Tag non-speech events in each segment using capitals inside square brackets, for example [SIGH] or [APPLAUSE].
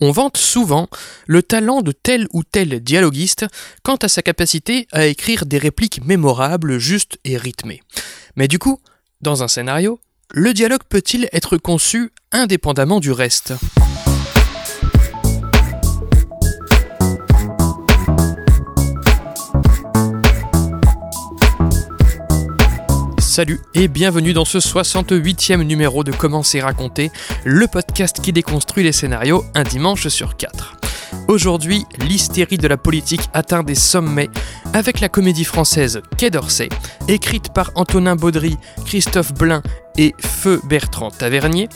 On vante souvent le talent de tel ou tel dialoguiste quant à sa capacité à écrire des répliques mémorables, justes et rythmées. Mais du coup, dans un scénario, le dialogue peut-il être conçu indépendamment du reste? Salut et bienvenue dans ce 68e numéro de Comment c'est raconté, le podcast qui déconstruit les scénarios un dimanche sur quatre. Aujourd'hui, l'hystérie de la politique atteint des sommets avec la comédie française Quai d'Orsay, écrite par Antonin Baudry, Christophe Blain et Feu Bertrand Tavernier,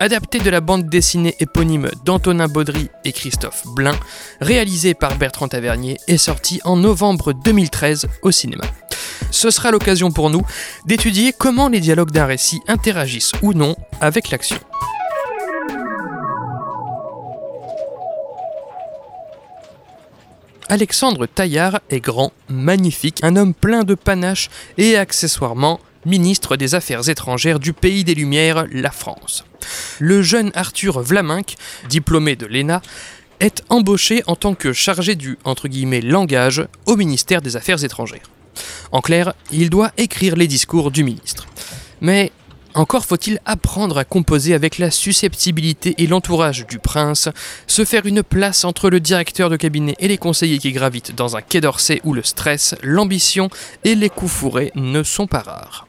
adaptée de la bande dessinée éponyme d'Antonin Baudry et Christophe Blain, réalisée par Bertrand Tavernier et sortie en novembre 2013 au cinéma. Ce sera l'occasion pour nous d'étudier comment les dialogues d'un récit interagissent ou non avec l'action. Alexandre Taillard est grand, magnifique, un homme plein de panache et accessoirement ministre des Affaires étrangères du pays des Lumières, la France. Le jeune Arthur Vlaminck, diplômé de l'ENA, est embauché en tant que chargé du langage au ministère des Affaires étrangères. En clair, il doit écrire les discours du ministre. Mais encore faut-il apprendre à composer avec la susceptibilité et l'entourage du prince, se faire une place entre le directeur de cabinet et les conseillers qui gravitent dans un quai d'Orsay où le stress, l'ambition et les coups fourrés ne sont pas rares.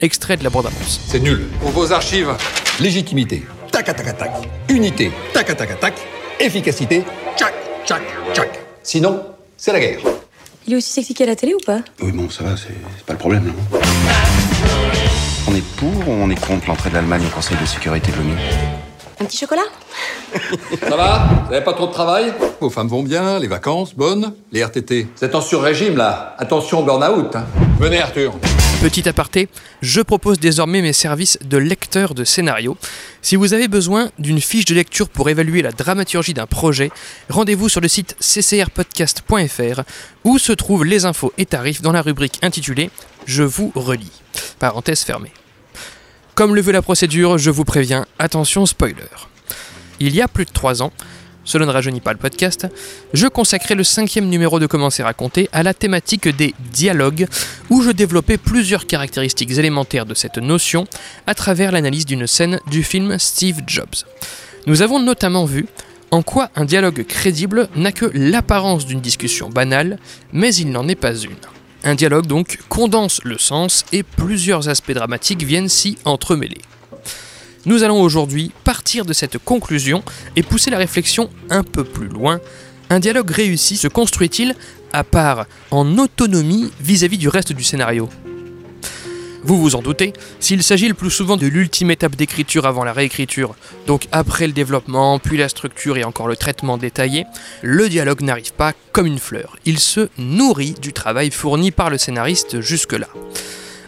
Extrait de la bande-annonce. C'est nul. Pour vos archives, Légitimité. Tac, tac, tac, tac. Unité. Tac, tac, tac. Efficacité. Tchac, tchac, tchac. Sinon, c'est la guerre. Il est aussi sexy qu'à la télé ou pas? Oui, bon, ça va, c'est pas le problème, non? On est pour ou on est contre l'entrée de l'Allemagne au Conseil de sécurité de l'ONU? Un petit chocolat? [LAUGHS] Ça va? Vous n'avez pas trop de travail? Vos femmes vont bien, les vacances, bonnes, les RTT. Vous êtes en sur-régime là. Attention au burn-out. hein. Venez Arthur. Petit aparté, je propose désormais mes services de lecteur de scénario. Si vous avez besoin d'une fiche de lecture pour évaluer la dramaturgie d'un projet, rendez-vous sur le site ccrpodcast.fr où se trouvent les infos et tarifs dans la rubrique intitulée Je vous relis. Parenthèse fermée. Comme le veut la procédure, je vous préviens, attention spoiler. Il y a plus de 3 ans, cela ne rajeunit pas le podcast, je consacrais le cinquième numéro de Comment c'est raconté à la thématique des dialogues, où je développais plusieurs caractéristiques élémentaires de cette notion à travers l'analyse d'une scène du film Steve Jobs. Nous avons notamment vu en quoi un dialogue crédible n'a que l'apparence d'une discussion banale, mais il n'en est pas une. Un dialogue donc condense le sens et plusieurs aspects dramatiques viennent s'y entremêler. Nous allons aujourd'hui partir de cette conclusion et pousser la réflexion un peu plus loin. Un dialogue réussi se construit-il à part en autonomie vis-à-vis du reste du scénario? Vous vous en doutez, s'il s'agit le plus souvent de l'ultime étape d'écriture avant la réécriture, donc après le développement, puis la structure et encore le traitement détaillé, le dialogue n'arrive pas comme une fleur. Il se nourrit du travail fourni par le scénariste jusque-là.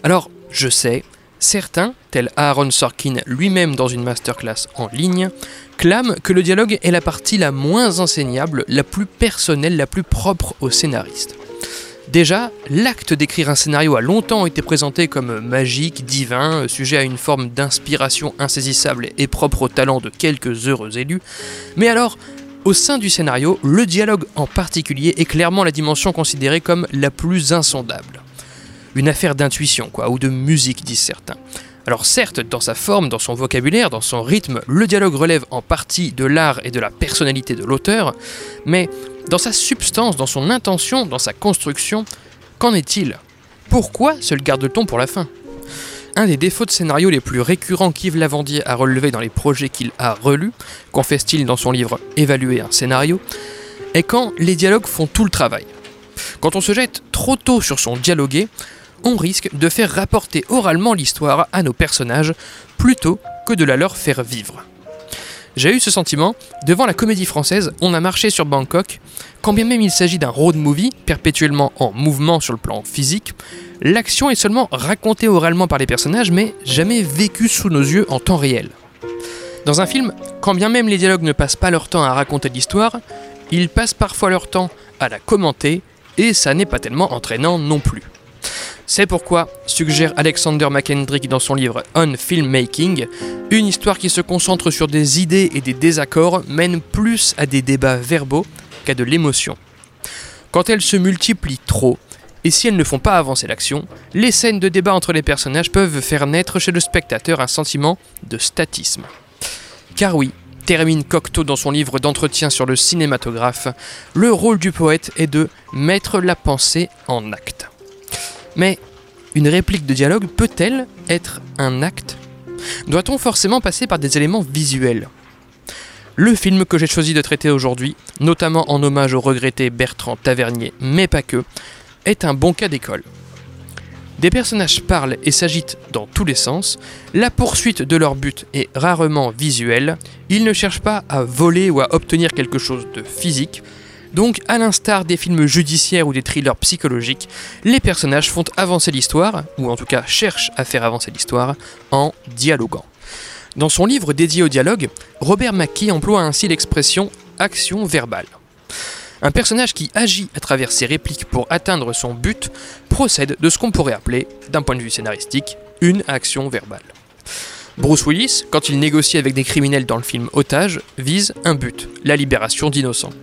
Alors, je sais, Certains, tel Aaron Sorkin lui-même dans une masterclass en ligne, clament que le dialogue est la partie la moins enseignable, la plus personnelle, la plus propre au scénariste. Déjà, l'acte d'écrire un scénario a longtemps été présenté comme magique, divin, sujet à une forme d'inspiration insaisissable et propre au talent de quelques heureux élus. Mais alors, au sein du scénario, le dialogue en particulier est clairement la dimension considérée comme la plus insondable une affaire d'intuition, quoi, ou de musique, disent certains. Alors certes, dans sa forme, dans son vocabulaire, dans son rythme, le dialogue relève en partie de l'art et de la personnalité de l'auteur, mais dans sa substance, dans son intention, dans sa construction, qu'en est-il? Pourquoi se le garde-t-on pour la fin? Un des défauts de scénario les plus récurrents qu'Yves Lavandier a relevé dans les projets qu'il a relus, confesse-t-il dans son livre Évaluer un scénario, est quand les dialogues font tout le travail. Quand on se jette trop tôt sur son dialogué, on risque de faire rapporter oralement l'histoire à nos personnages plutôt que de la leur faire vivre. J'ai eu ce sentiment devant la comédie française On a marché sur Bangkok, quand bien même il s'agit d'un road movie perpétuellement en mouvement sur le plan physique, l'action est seulement racontée oralement par les personnages mais jamais vécue sous nos yeux en temps réel. Dans un film, quand bien même les dialogues ne passent pas leur temps à raconter l'histoire, ils passent parfois leur temps à la commenter et ça n'est pas tellement entraînant non plus. C'est pourquoi, suggère Alexander McKendrick dans son livre On Filmmaking, une histoire qui se concentre sur des idées et des désaccords mène plus à des débats verbaux qu'à de l'émotion. Quand elles se multiplient trop, et si elles ne font pas avancer l'action, les scènes de débat entre les personnages peuvent faire naître chez le spectateur un sentiment de statisme. Car oui, termine Cocteau dans son livre d'entretien sur le cinématographe, le rôle du poète est de mettre la pensée en acte. Mais une réplique de dialogue peut-elle être un acte? Doit-on forcément passer par des éléments visuels? Le film que j'ai choisi de traiter aujourd'hui, notamment en hommage au regretté Bertrand Tavernier, mais pas que, est un bon cas d'école. Des personnages parlent et s'agitent dans tous les sens, la poursuite de leur but est rarement visuelle, ils ne cherchent pas à voler ou à obtenir quelque chose de physique, donc, à l'instar des films judiciaires ou des thrillers psychologiques, les personnages font avancer l'histoire, ou en tout cas cherchent à faire avancer l'histoire, en dialoguant. Dans son livre dédié au dialogue, Robert McKee emploie ainsi l'expression action verbale. Un personnage qui agit à travers ses répliques pour atteindre son but procède de ce qu'on pourrait appeler, d'un point de vue scénaristique, une action verbale. Bruce Willis, quand il négocie avec des criminels dans le film Otage, vise un but, la libération d'innocents.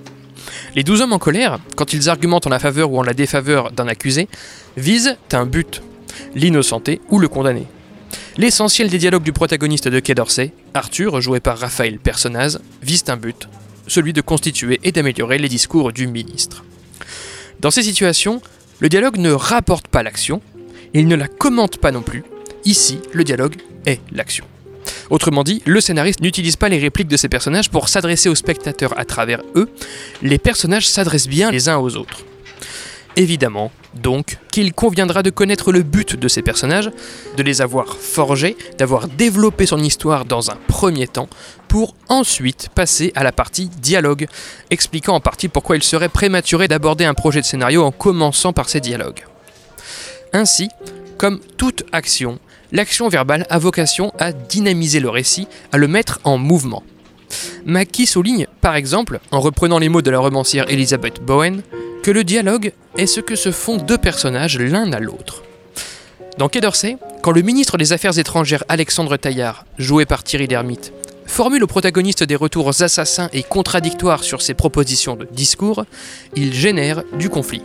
Les douze hommes en colère, quand ils argumentent en la faveur ou en la défaveur d'un accusé, visent un but, l'innocenté ou le condamné. L'essentiel des dialogues du protagoniste de Quai d'Orsay, Arthur, joué par Raphaël Personnaz, vise un but, celui de constituer et d'améliorer les discours du ministre. Dans ces situations, le dialogue ne rapporte pas l'action, il ne la commente pas non plus. Ici, le dialogue est l'action. Autrement dit, le scénariste n'utilise pas les répliques de ses personnages pour s'adresser aux spectateurs à travers eux, les personnages s'adressent bien les uns aux autres. Évidemment, donc, qu'il conviendra de connaître le but de ces personnages, de les avoir forgés, d'avoir développé son histoire dans un premier temps, pour ensuite passer à la partie dialogue, expliquant en partie pourquoi il serait prématuré d'aborder un projet de scénario en commençant par ces dialogues. Ainsi, comme toute action, l'action verbale a vocation à dynamiser le récit, à le mettre en mouvement. Mackie souligne, par exemple, en reprenant les mots de la romancière Elizabeth Bowen, que le dialogue est ce que se font deux personnages l'un à l'autre. Dans Quai d'Orsay, quand le ministre des Affaires étrangères Alexandre Taillard, joué par Thierry Lhermitte, formule au protagoniste des retours assassins et contradictoires sur ses propositions de discours, il génère du conflit.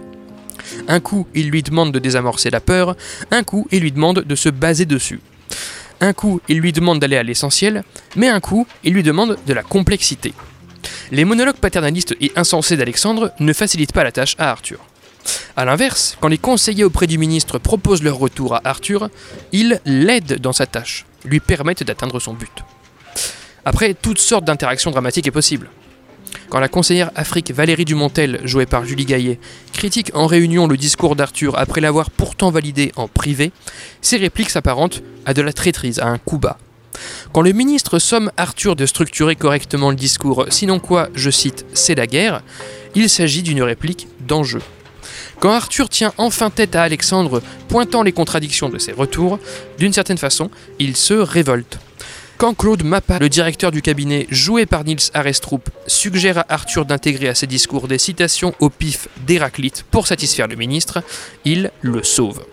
Un coup, il lui demande de désamorcer la peur, un coup, il lui demande de se baser dessus. Un coup, il lui demande d'aller à l'essentiel, mais un coup, il lui demande de la complexité. Les monologues paternalistes et insensés d'Alexandre ne facilitent pas la tâche à Arthur. A l'inverse, quand les conseillers auprès du ministre proposent leur retour à Arthur, ils l'aident dans sa tâche, lui permettent d'atteindre son but. Après, toutes sortes d'interactions dramatiques est possible. Quand la conseillère Afrique Valérie Dumontel, jouée par Julie Gaillet, critique en réunion le discours d'Arthur après l'avoir pourtant validé en privé, ses répliques s'apparentent à de la traîtrise, à un coup bas. Quand le ministre somme Arthur de structurer correctement le discours, sinon quoi, je cite, c'est la guerre, il s'agit d'une réplique d'enjeu. Quand Arthur tient enfin tête à Alexandre, pointant les contradictions de ses retours, d'une certaine façon, il se révolte. Quand Claude Mappa, le directeur du cabinet joué par Nils Arestrup, suggère à Arthur d'intégrer à ses discours des citations au pif d'Héraclite pour satisfaire le ministre, il le sauve.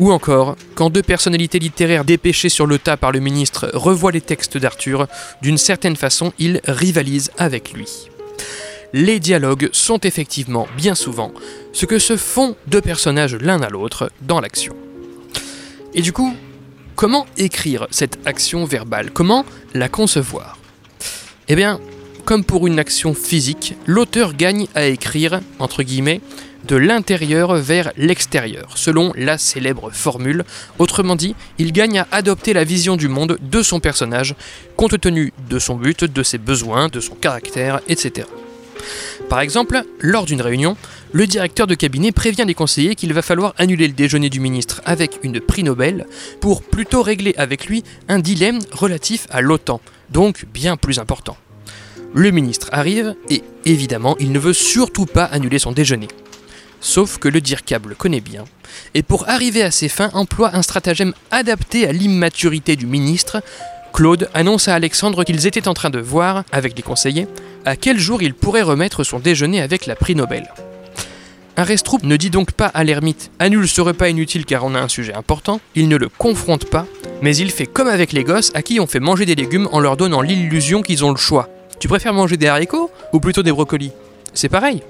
Ou encore, quand deux personnalités littéraires dépêchées sur le tas par le ministre revoient les textes d'Arthur, d'une certaine façon, ils rivalisent avec lui. Les dialogues sont effectivement bien souvent ce que se font deux personnages l'un à l'autre dans l'action. Et du coup, Comment écrire cette action verbale? Comment la concevoir? Eh bien, comme pour une action physique, l'auteur gagne à écrire, entre guillemets, de l'intérieur vers l'extérieur, selon la célèbre formule. Autrement dit, il gagne à adopter la vision du monde de son personnage, compte tenu de son but, de ses besoins, de son caractère, etc. Par exemple, lors d'une réunion, le directeur de cabinet prévient les conseillers qu'il va falloir annuler le déjeuner du ministre avec une prix Nobel pour plutôt régler avec lui un dilemme relatif à l'OTAN, donc bien plus important. Le ministre arrive et évidemment il ne veut surtout pas annuler son déjeuner. Sauf que le DIRCAB le connaît bien, et pour arriver à ses fins emploie un stratagème adapté à l'immaturité du ministre. Claude annonce à Alexandre qu'ils étaient en train de voir, avec les conseillers, à quel jour il pourrait remettre son déjeuner avec la prix Nobel. Un restroupe ne dit donc pas à l'ermite annule ce repas inutile car on a un sujet important, il ne le confronte pas, mais il fait comme avec les gosses à qui on fait manger des légumes en leur donnant l'illusion qu'ils ont le choix. Tu préfères manger des haricots ou plutôt des brocolis? C'est pareil.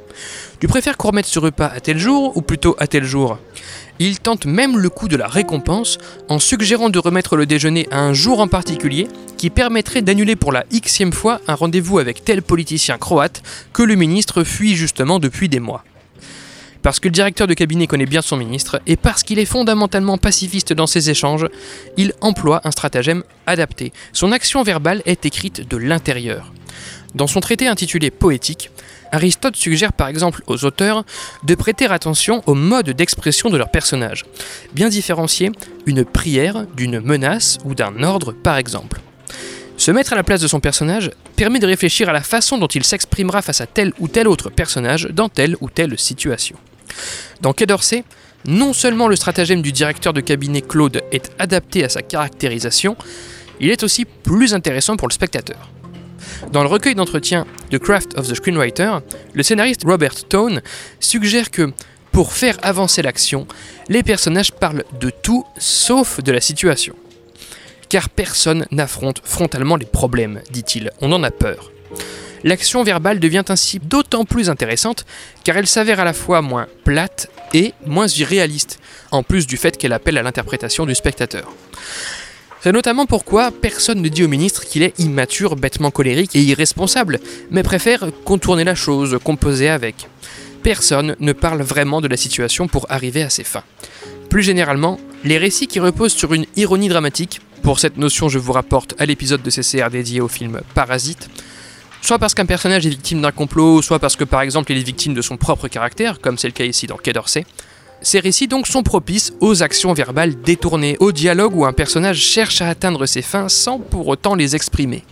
Tu préfères qu'on remette ce repas à tel jour ou plutôt à tel jour? Il tente même le coup de la récompense en suggérant de remettre le déjeuner à un jour en particulier qui permettrait d'annuler pour la xème fois un rendez-vous avec tel politicien croate que le ministre fuit justement depuis des mois. Parce que le directeur de cabinet connaît bien son ministre et parce qu'il est fondamentalement pacifiste dans ses échanges, il emploie un stratagème adapté. Son action verbale est écrite de l'intérieur. Dans son traité intitulé Poétique, Aristote suggère par exemple aux auteurs de prêter attention au mode d'expression de leurs personnages, bien différencier une prière d'une menace ou d'un ordre par exemple. Se mettre à la place de son personnage permet de réfléchir à la façon dont il s'exprimera face à tel ou tel autre personnage dans telle ou telle situation. Dans Quai d'Orsay, non seulement le stratagème du directeur de cabinet Claude est adapté à sa caractérisation, il est aussi plus intéressant pour le spectateur. Dans le recueil d'entretien The Craft of the Screenwriter, le scénariste Robert Tone suggère que pour faire avancer l'action, les personnages parlent de tout sauf de la situation. Car personne n'affronte frontalement les problèmes, dit-il, on en a peur. L'action verbale devient ainsi d'autant plus intéressante car elle s'avère à la fois moins plate et moins irréaliste, en plus du fait qu'elle appelle à l'interprétation du spectateur. C'est notamment pourquoi personne ne dit au ministre qu'il est immature, bêtement colérique et irresponsable, mais préfère contourner la chose, composer avec. Personne ne parle vraiment de la situation pour arriver à ses fins. Plus généralement, les récits qui reposent sur une ironie dramatique, pour cette notion je vous rapporte à l'épisode de CCR dédié au film Parasite, soit parce qu'un personnage est victime d'un complot, soit parce que par exemple il est victime de son propre caractère, comme c'est le cas ici dans Quai d'Orsay, ces récits donc sont propices aux actions verbales détournées, au dialogue où un personnage cherche à atteindre ses fins sans pour autant les exprimer.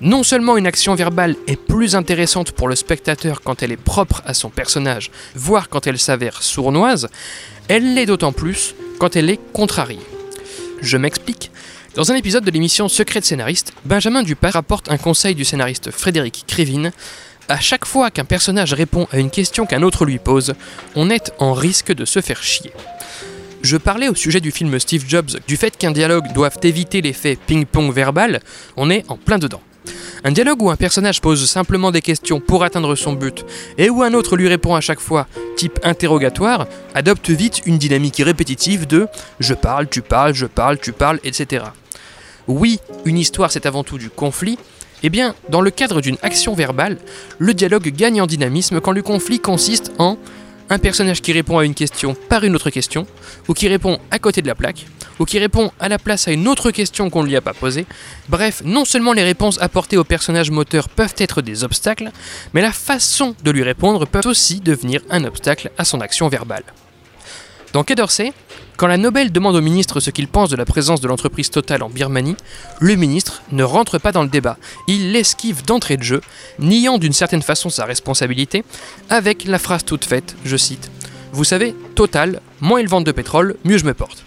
Non seulement une action verbale est plus intéressante pour le spectateur quand elle est propre à son personnage, voire quand elle s'avère sournoise, elle l'est d'autant plus quand elle est contrariée. Je m'explique. Dans un épisode de l'émission Secret de scénariste, Benjamin Dupas rapporte un conseil du scénariste Frédéric Krivine à chaque fois qu'un personnage répond à une question qu'un autre lui pose, on est en risque de se faire chier. Je parlais au sujet du film Steve Jobs du fait qu'un dialogue doit éviter l'effet ping-pong verbal, on est en plein dedans. Un dialogue où un personnage pose simplement des questions pour atteindre son but et où un autre lui répond à chaque fois, type interrogatoire, adopte vite une dynamique répétitive de je parle, tu parles, je parle, tu parles, etc. Oui, une histoire c'est avant tout du conflit, eh bien, dans le cadre d'une action verbale, le dialogue gagne en dynamisme quand le conflit consiste en un personnage qui répond à une question par une autre question, ou qui répond à côté de la plaque, ou qui répond à la place à une autre question qu'on ne lui a pas posée. Bref, non seulement les réponses apportées au personnage moteur peuvent être des obstacles, mais la façon de lui répondre peut aussi devenir un obstacle à son action verbale. Dans Quai quand la Nobel demande au ministre ce qu'il pense de la présence de l'entreprise Total en Birmanie, le ministre ne rentre pas dans le débat. Il l'esquive d'entrée de jeu, niant d'une certaine façon sa responsabilité, avec la phrase toute faite, je cite Vous savez, Total, moins ils vendent de pétrole, mieux je me porte.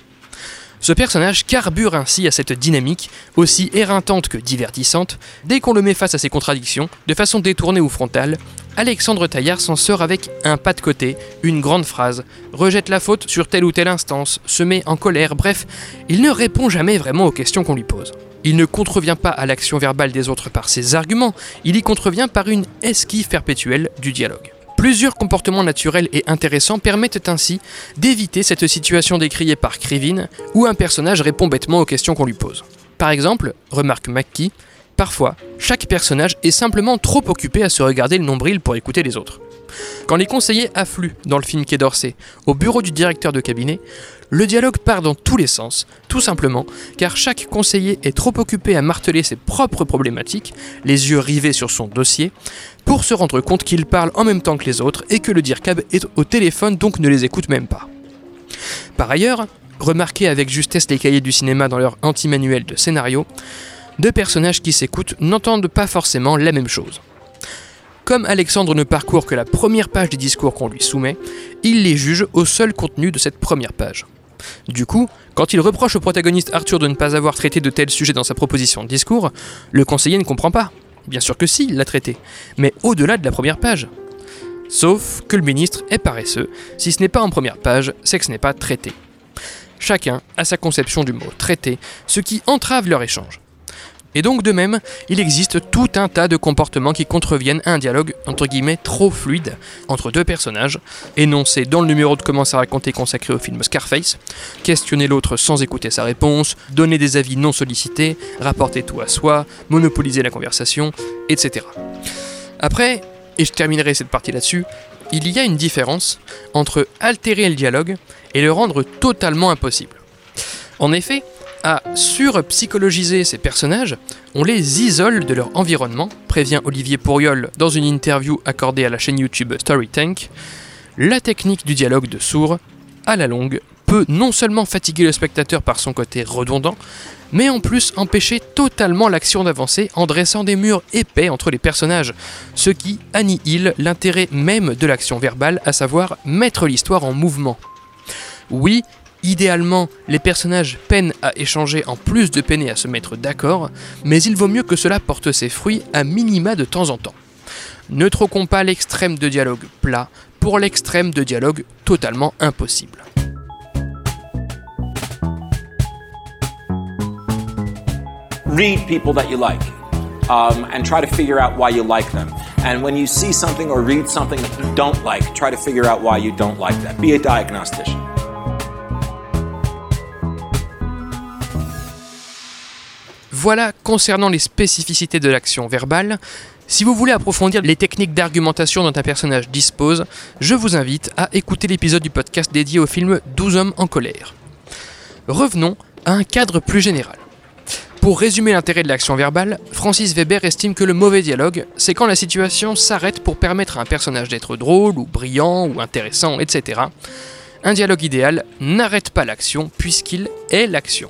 Ce personnage carbure ainsi à cette dynamique, aussi éreintante que divertissante, dès qu'on le met face à ses contradictions, de façon détournée ou frontale, Alexandre Taillard s'en sort avec un pas de côté, une grande phrase, rejette la faute sur telle ou telle instance, se met en colère, bref, il ne répond jamais vraiment aux questions qu'on lui pose. Il ne contrevient pas à l'action verbale des autres par ses arguments, il y contrevient par une esquive perpétuelle du dialogue. Plusieurs comportements naturels et intéressants permettent ainsi d'éviter cette situation décriée par Krivine, où un personnage répond bêtement aux questions qu'on lui pose. Par exemple, remarque McKee, parfois, chaque personnage est simplement trop occupé à se regarder le nombril pour écouter les autres. Quand les conseillers affluent dans le film Quai d'Orsay au bureau du directeur de cabinet, le dialogue part dans tous les sens, tout simplement car chaque conseiller est trop occupé à marteler ses propres problématiques, les yeux rivés sur son dossier, pour se rendre compte qu'il parle en même temps que les autres et que le DIRCAB est au téléphone donc ne les écoute même pas. Par ailleurs, remarquez avec justesse les cahiers du cinéma dans leur anti-manuel de scénario, deux personnages qui s'écoutent n'entendent pas forcément la même chose. Comme Alexandre ne parcourt que la première page des discours qu'on lui soumet, il les juge au seul contenu de cette première page. Du coup, quand il reproche au protagoniste Arthur de ne pas avoir traité de tel sujet dans sa proposition de discours, le conseiller ne comprend pas. Bien sûr que si, il l'a traité, mais au-delà de la première page. Sauf que le ministre est paresseux, si ce n'est pas en première page, c'est que ce n'est pas traité. Chacun a sa conception du mot traité, ce qui entrave leur échange. Et donc de même, il existe tout un tas de comportements qui contreviennent à un dialogue entre guillemets trop fluide entre deux personnages, énoncés dans le numéro de Commence à raconter consacré au film Scarface, questionner l'autre sans écouter sa réponse, donner des avis non sollicités, rapporter tout à soi, monopoliser la conversation, etc. Après, et je terminerai cette partie là-dessus, il y a une différence entre altérer le dialogue et le rendre totalement impossible. En effet, à surpsychologiser ces personnages, on les isole de leur environnement, prévient Olivier Pourriol dans une interview accordée à la chaîne YouTube Storytank. La technique du dialogue de sourd, à la longue, peut non seulement fatiguer le spectateur par son côté redondant, mais en plus empêcher totalement l'action d'avancer en dressant des murs épais entre les personnages, ce qui annihile l'intérêt même de l'action verbale, à savoir mettre l'histoire en mouvement. Oui, idéalement, les personnages peinent à échanger en plus de peiner à se mettre d'accord, mais il vaut mieux que cela porte ses fruits à minima de temps en temps. Ne troquons pas l'extrême de dialogue plat pour l'extrême de dialogue totalement impossible. read people that you like um, and try to figure out why you like them. And when you see something or read something that you don't like, try to figure out why you don't like that. Be a diagnostician. Voilà concernant les spécificités de l'action verbale. Si vous voulez approfondir les techniques d'argumentation dont un personnage dispose, je vous invite à écouter l'épisode du podcast dédié au film 12 hommes en colère. Revenons à un cadre plus général. Pour résumer l'intérêt de l'action verbale, Francis Weber estime que le mauvais dialogue, c'est quand la situation s'arrête pour permettre à un personnage d'être drôle ou brillant ou intéressant, etc. Un dialogue idéal n'arrête pas l'action puisqu'il est l'action.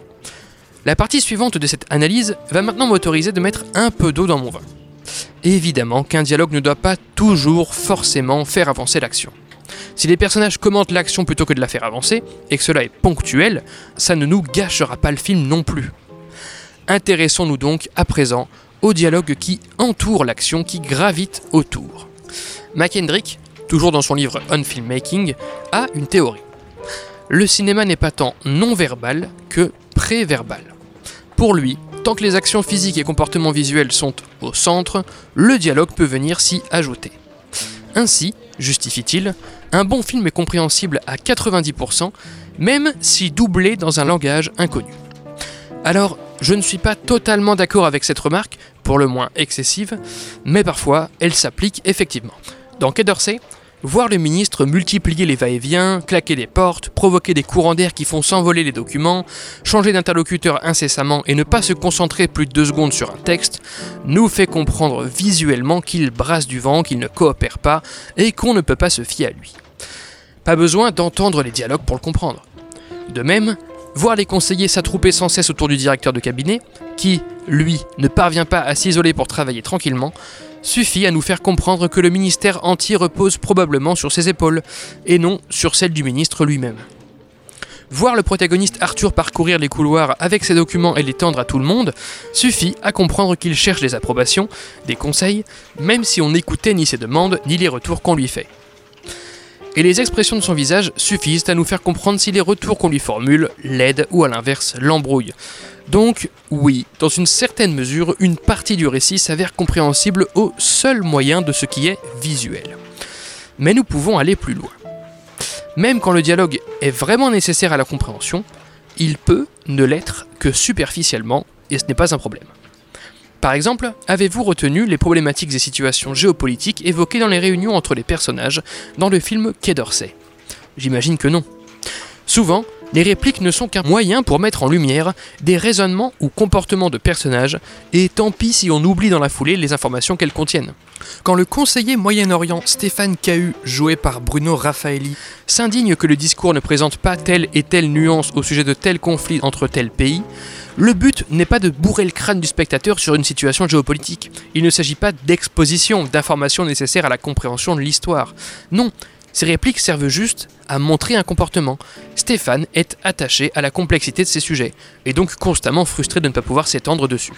La partie suivante de cette analyse va maintenant m'autoriser de mettre un peu d'eau dans mon vin. Évidemment qu'un dialogue ne doit pas toujours forcément faire avancer l'action. Si les personnages commentent l'action plutôt que de la faire avancer, et que cela est ponctuel, ça ne nous gâchera pas le film non plus. Intéressons-nous donc à présent au dialogue qui entoure l'action qui gravite autour. McKendrick, toujours dans son livre On Filmmaking, a une théorie. Le cinéma n'est pas tant non-verbal que pré-verbal. Pour lui, tant que les actions physiques et comportements visuels sont au centre, le dialogue peut venir s'y ajouter. Ainsi, justifie-t-il, un bon film est compréhensible à 90%, même si doublé dans un langage inconnu. Alors, je ne suis pas totalement d'accord avec cette remarque, pour le moins excessive, mais parfois elle s'applique effectivement. Dans Quai d'Orsay, voir le ministre multiplier les va-et-vient, claquer des portes, provoquer des courants d'air qui font s'envoler les documents, changer d'interlocuteur incessamment et ne pas se concentrer plus de deux secondes sur un texte, nous fait comprendre visuellement qu'il brasse du vent, qu'il ne coopère pas et qu'on ne peut pas se fier à lui. Pas besoin d'entendre les dialogues pour le comprendre. De même, voir les conseillers s'attrouper sans cesse autour du directeur de cabinet, qui, lui, ne parvient pas à s'isoler pour travailler tranquillement, suffit à nous faire comprendre que le ministère entier repose probablement sur ses épaules, et non sur celles du ministre lui-même. Voir le protagoniste Arthur parcourir les couloirs avec ses documents et les tendre à tout le monde suffit à comprendre qu'il cherche des approbations, des conseils, même si on n'écoutait ni ses demandes ni les retours qu'on lui fait et les expressions de son visage suffisent à nous faire comprendre si les retours qu'on lui formule l'aident ou à l'inverse l'embrouillent. Donc oui, dans une certaine mesure, une partie du récit s'avère compréhensible au seul moyen de ce qui est visuel. Mais nous pouvons aller plus loin. Même quand le dialogue est vraiment nécessaire à la compréhension, il peut ne l'être que superficiellement, et ce n'est pas un problème. Par exemple, avez-vous retenu les problématiques et situations géopolitiques évoquées dans les réunions entre les personnages dans le film Quai d'Orsay? J'imagine que non. Souvent, les répliques ne sont qu'un moyen pour mettre en lumière des raisonnements ou comportements de personnages, et tant pis si on oublie dans la foulée les informations qu'elles contiennent. Quand le conseiller Moyen-Orient Stéphane Cahu, joué par Bruno Raffaelli, s'indigne que le discours ne présente pas telle et telle nuance au sujet de tel conflit entre tels pays, le but n'est pas de bourrer le crâne du spectateur sur une situation géopolitique. Il ne s'agit pas d'exposition d'informations nécessaires à la compréhension de l'histoire. Non, Ces répliques servent juste à montrer un comportement. Stéphane est attaché à la complexité de ses sujets, et donc constamment frustré de ne pas pouvoir s'étendre dessus.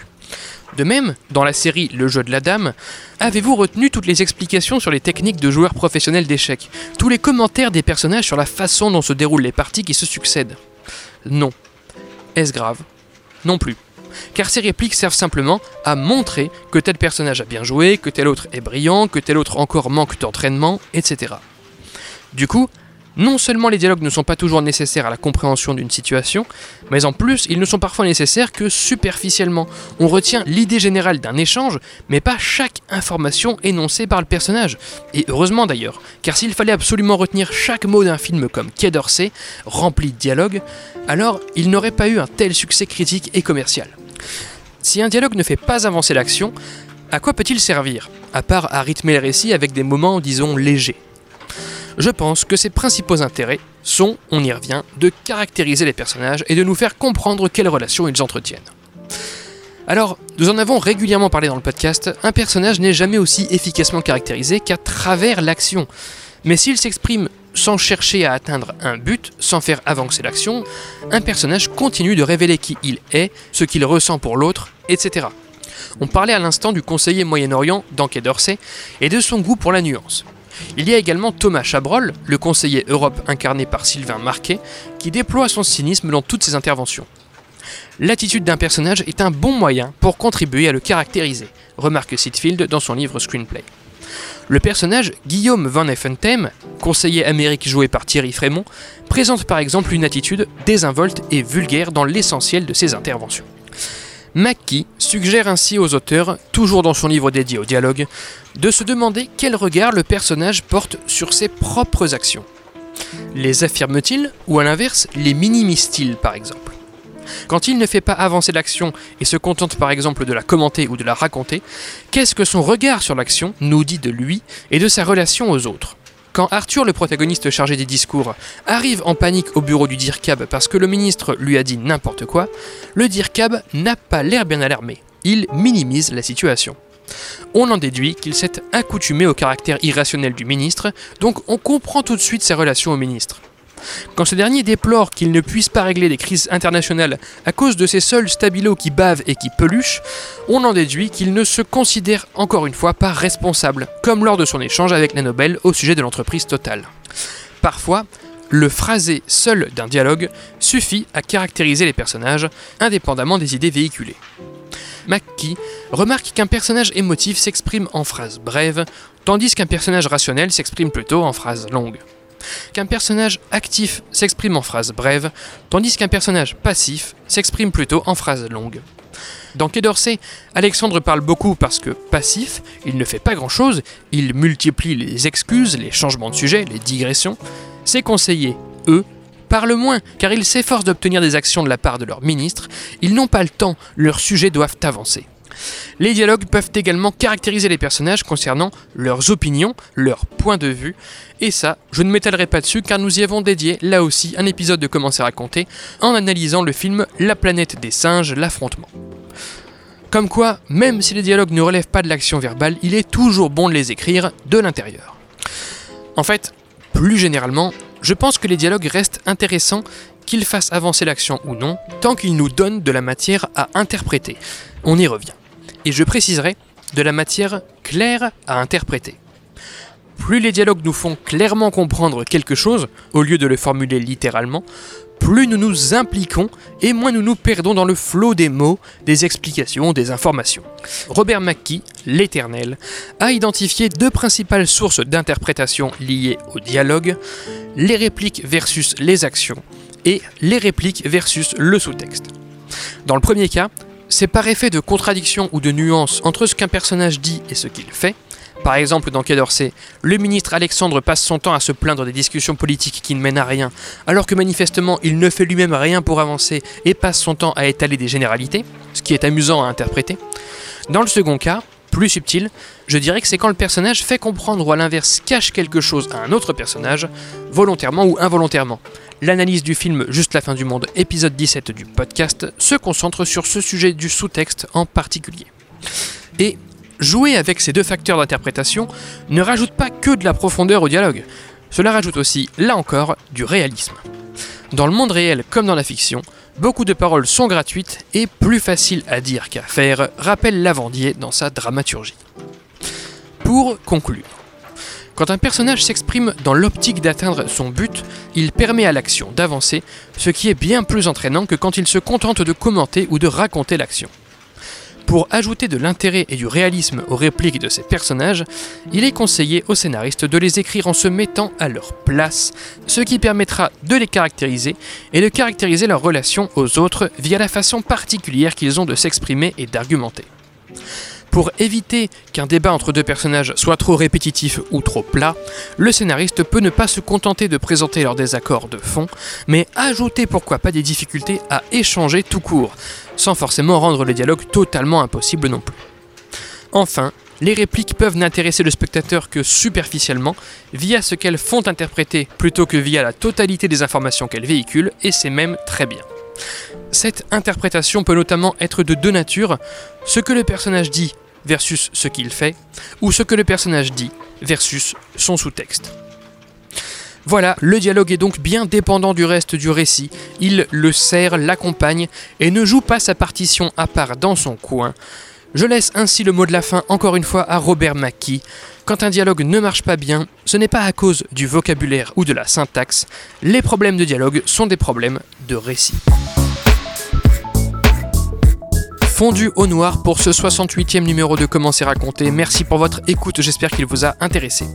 De même, dans la série Le jeu de la dame, avez-vous retenu toutes les explications sur les techniques de joueurs professionnels d'échecs? Tous les commentaires des personnages sur la façon dont se déroulent les parties qui se succèdent? Non. Est-ce grave? Non plus. Car ces répliques servent simplement à montrer que tel personnage a bien joué, que tel autre est brillant, que tel autre encore manque d'entraînement, etc. Du coup, non seulement les dialogues ne sont pas toujours nécessaires à la compréhension d'une situation, mais en plus ils ne sont parfois nécessaires que superficiellement. On retient l'idée générale d'un échange, mais pas chaque information énoncée par le personnage. Et heureusement d'ailleurs, car s'il fallait absolument retenir chaque mot d'un film comme Quai d'Orsay, rempli de dialogues, alors il n'aurait pas eu un tel succès critique et commercial. Si un dialogue ne fait pas avancer l'action, à quoi peut-il servir À part à rythmer le récit avec des moments, disons, légers? Je pense que ses principaux intérêts sont, on y revient, de caractériser les personnages et de nous faire comprendre quelles relations ils entretiennent. Alors, nous en avons régulièrement parlé dans le podcast, un personnage n'est jamais aussi efficacement caractérisé qu'à travers l'action. Mais s'il s'exprime sans chercher à atteindre un but, sans faire avancer l'action, un personnage continue de révéler qui il est, ce qu'il ressent pour l'autre, etc. On parlait à l'instant du conseiller Moyen-Orient d'Anquet d'Orsay et de son goût pour la nuance. Il y a également Thomas Chabrol, le conseiller Europe incarné par Sylvain Marquet, qui déploie son cynisme dans toutes ses interventions. L'attitude d'un personnage est un bon moyen pour contribuer à le caractériser, remarque Sitfield dans son livre Screenplay. Le personnage Guillaume Van Effentheim, conseiller américain joué par Thierry Frémont, présente par exemple une attitude désinvolte et vulgaire dans l'essentiel de ses interventions. Mackie suggère ainsi aux auteurs, toujours dans son livre dédié au dialogue, de se demander quel regard le personnage porte sur ses propres actions. Les affirme-t-il ou à l'inverse les minimise-t-il par exemple? Quand il ne fait pas avancer l'action et se contente par exemple de la commenter ou de la raconter, qu'est-ce que son regard sur l'action nous dit de lui et de sa relation aux autres? Quand Arthur, le protagoniste chargé des discours, arrive en panique au bureau du DIRCAB parce que le ministre lui a dit n'importe quoi, le DIRCAB n'a pas l'air bien alarmé. Il minimise la situation. On en déduit qu'il s'est accoutumé au caractère irrationnel du ministre, donc on comprend tout de suite ses relations au ministre. Quand ce dernier déplore qu'il ne puisse pas régler des crises internationales à cause de ses seuls stabilos qui bavent et qui peluchent, on en déduit qu'il ne se considère encore une fois pas responsable, comme lors de son échange avec la Nobel au sujet de l'entreprise Total. Parfois, le phrasé seul d'un dialogue suffit à caractériser les personnages, indépendamment des idées véhiculées. McKee remarque qu'un personnage émotif s'exprime en phrases brèves, tandis qu'un personnage rationnel s'exprime plutôt en phrases longues qu'un personnage actif s'exprime en phrases brèves, tandis qu'un personnage passif s'exprime plutôt en phrases longues. Dans Quai d'Orsay, Alexandre parle beaucoup parce que passif, il ne fait pas grand-chose, il multiplie les excuses, les changements de sujet, les digressions. Ses conseillers, eux, parlent moins car ils s'efforcent d'obtenir des actions de la part de leurs ministres, ils n'ont pas le temps, leurs sujets doivent avancer. Les dialogues peuvent également caractériser les personnages concernant leurs opinions, leurs points de vue, et ça, je ne m'étalerai pas dessus car nous y avons dédié là aussi un épisode de Comment c'est raconté en analysant le film La planète des singes, l'affrontement. Comme quoi, même si les dialogues ne relèvent pas de l'action verbale, il est toujours bon de les écrire de l'intérieur. En fait, plus généralement, je pense que les dialogues restent intéressants qu'ils fassent avancer l'action ou non, tant qu'ils nous donnent de la matière à interpréter. On y revient et je préciserai, de la matière claire à interpréter. Plus les dialogues nous font clairement comprendre quelque chose, au lieu de le formuler littéralement, plus nous nous impliquons et moins nous nous perdons dans le flot des mots, des explications, des informations. Robert McKee, l'Éternel, a identifié deux principales sources d'interprétation liées au dialogue, les répliques versus les actions, et les répliques versus le sous-texte. Dans le premier cas, c'est par effet de contradiction ou de nuance entre ce qu'un personnage dit et ce qu'il fait. Par exemple, dans Quai d'Orsay, le ministre Alexandre passe son temps à se plaindre des discussions politiques qui ne mènent à rien, alors que manifestement il ne fait lui-même rien pour avancer et passe son temps à étaler des généralités, ce qui est amusant à interpréter. Dans le second cas, plus subtil, je dirais que c'est quand le personnage fait comprendre ou à l'inverse cache quelque chose à un autre personnage, volontairement ou involontairement. L'analyse du film Juste la fin du monde, épisode 17 du podcast, se concentre sur ce sujet du sous-texte en particulier. Et jouer avec ces deux facteurs d'interprétation ne rajoute pas que de la profondeur au dialogue. Cela rajoute aussi, là encore, du réalisme. Dans le monde réel comme dans la fiction, beaucoup de paroles sont gratuites et plus faciles à dire qu'à faire, rappelle Lavandier dans sa dramaturgie. Pour conclure, quand un personnage s'exprime dans l'optique d'atteindre son but, il permet à l'action d'avancer, ce qui est bien plus entraînant que quand il se contente de commenter ou de raconter l'action. Pour ajouter de l'intérêt et du réalisme aux répliques de ces personnages, il est conseillé aux scénaristes de les écrire en se mettant à leur place, ce qui permettra de les caractériser et de caractériser leur relation aux autres via la façon particulière qu'ils ont de s'exprimer et d'argumenter. Pour éviter qu'un débat entre deux personnages soit trop répétitif ou trop plat, le scénariste peut ne pas se contenter de présenter leurs désaccords de fond, mais ajouter pourquoi pas des difficultés à échanger tout court, sans forcément rendre le dialogue totalement impossible non plus. Enfin, les répliques peuvent n'intéresser le spectateur que superficiellement, via ce qu'elles font interpréter plutôt que via la totalité des informations qu'elles véhiculent, et c'est même très bien. Cette interprétation peut notamment être de deux natures, ce que le personnage dit versus ce qu'il fait, ou ce que le personnage dit versus son sous-texte. Voilà, le dialogue est donc bien dépendant du reste du récit, il le sert, l'accompagne, et ne joue pas sa partition à part dans son coin. Je laisse ainsi le mot de la fin encore une fois à Robert Mackie. Quand un dialogue ne marche pas bien, ce n'est pas à cause du vocabulaire ou de la syntaxe, les problèmes de dialogue sont des problèmes de récit fondu au noir pour ce 68e numéro de Comment c'est raconté. Merci pour votre écoute, j'espère qu'il vous a intéressé.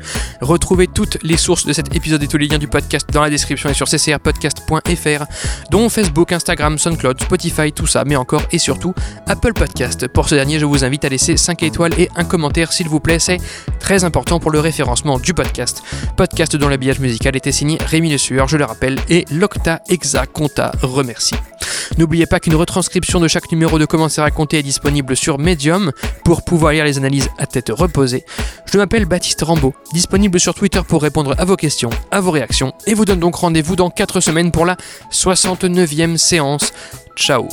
Retrouvez toutes les sources de cet épisode et tous les liens du podcast dans la description et sur ccrpodcast.fr, dont Facebook, Instagram, SoundCloud, Spotify, tout ça, mais encore et surtout Apple Podcast. Pour ce dernier, je vous invite à laisser 5 étoiles et un commentaire s'il vous plaît, c'est très important pour le référencement du podcast. Podcast dont l'habillage musical était signé Rémi Le Sueur, je le rappelle, et Locta Exa Conta remercie. N'oubliez pas qu'une retranscription de chaque numéro de Comment c'est raconté est disponible sur Medium pour pouvoir lire les analyses à tête reposée. Je m'appelle Baptiste Rambaud, disponible sur Twitter pour répondre à vos questions, à vos réactions, et vous donne donc rendez-vous dans 4 semaines pour la 69e séance. Ciao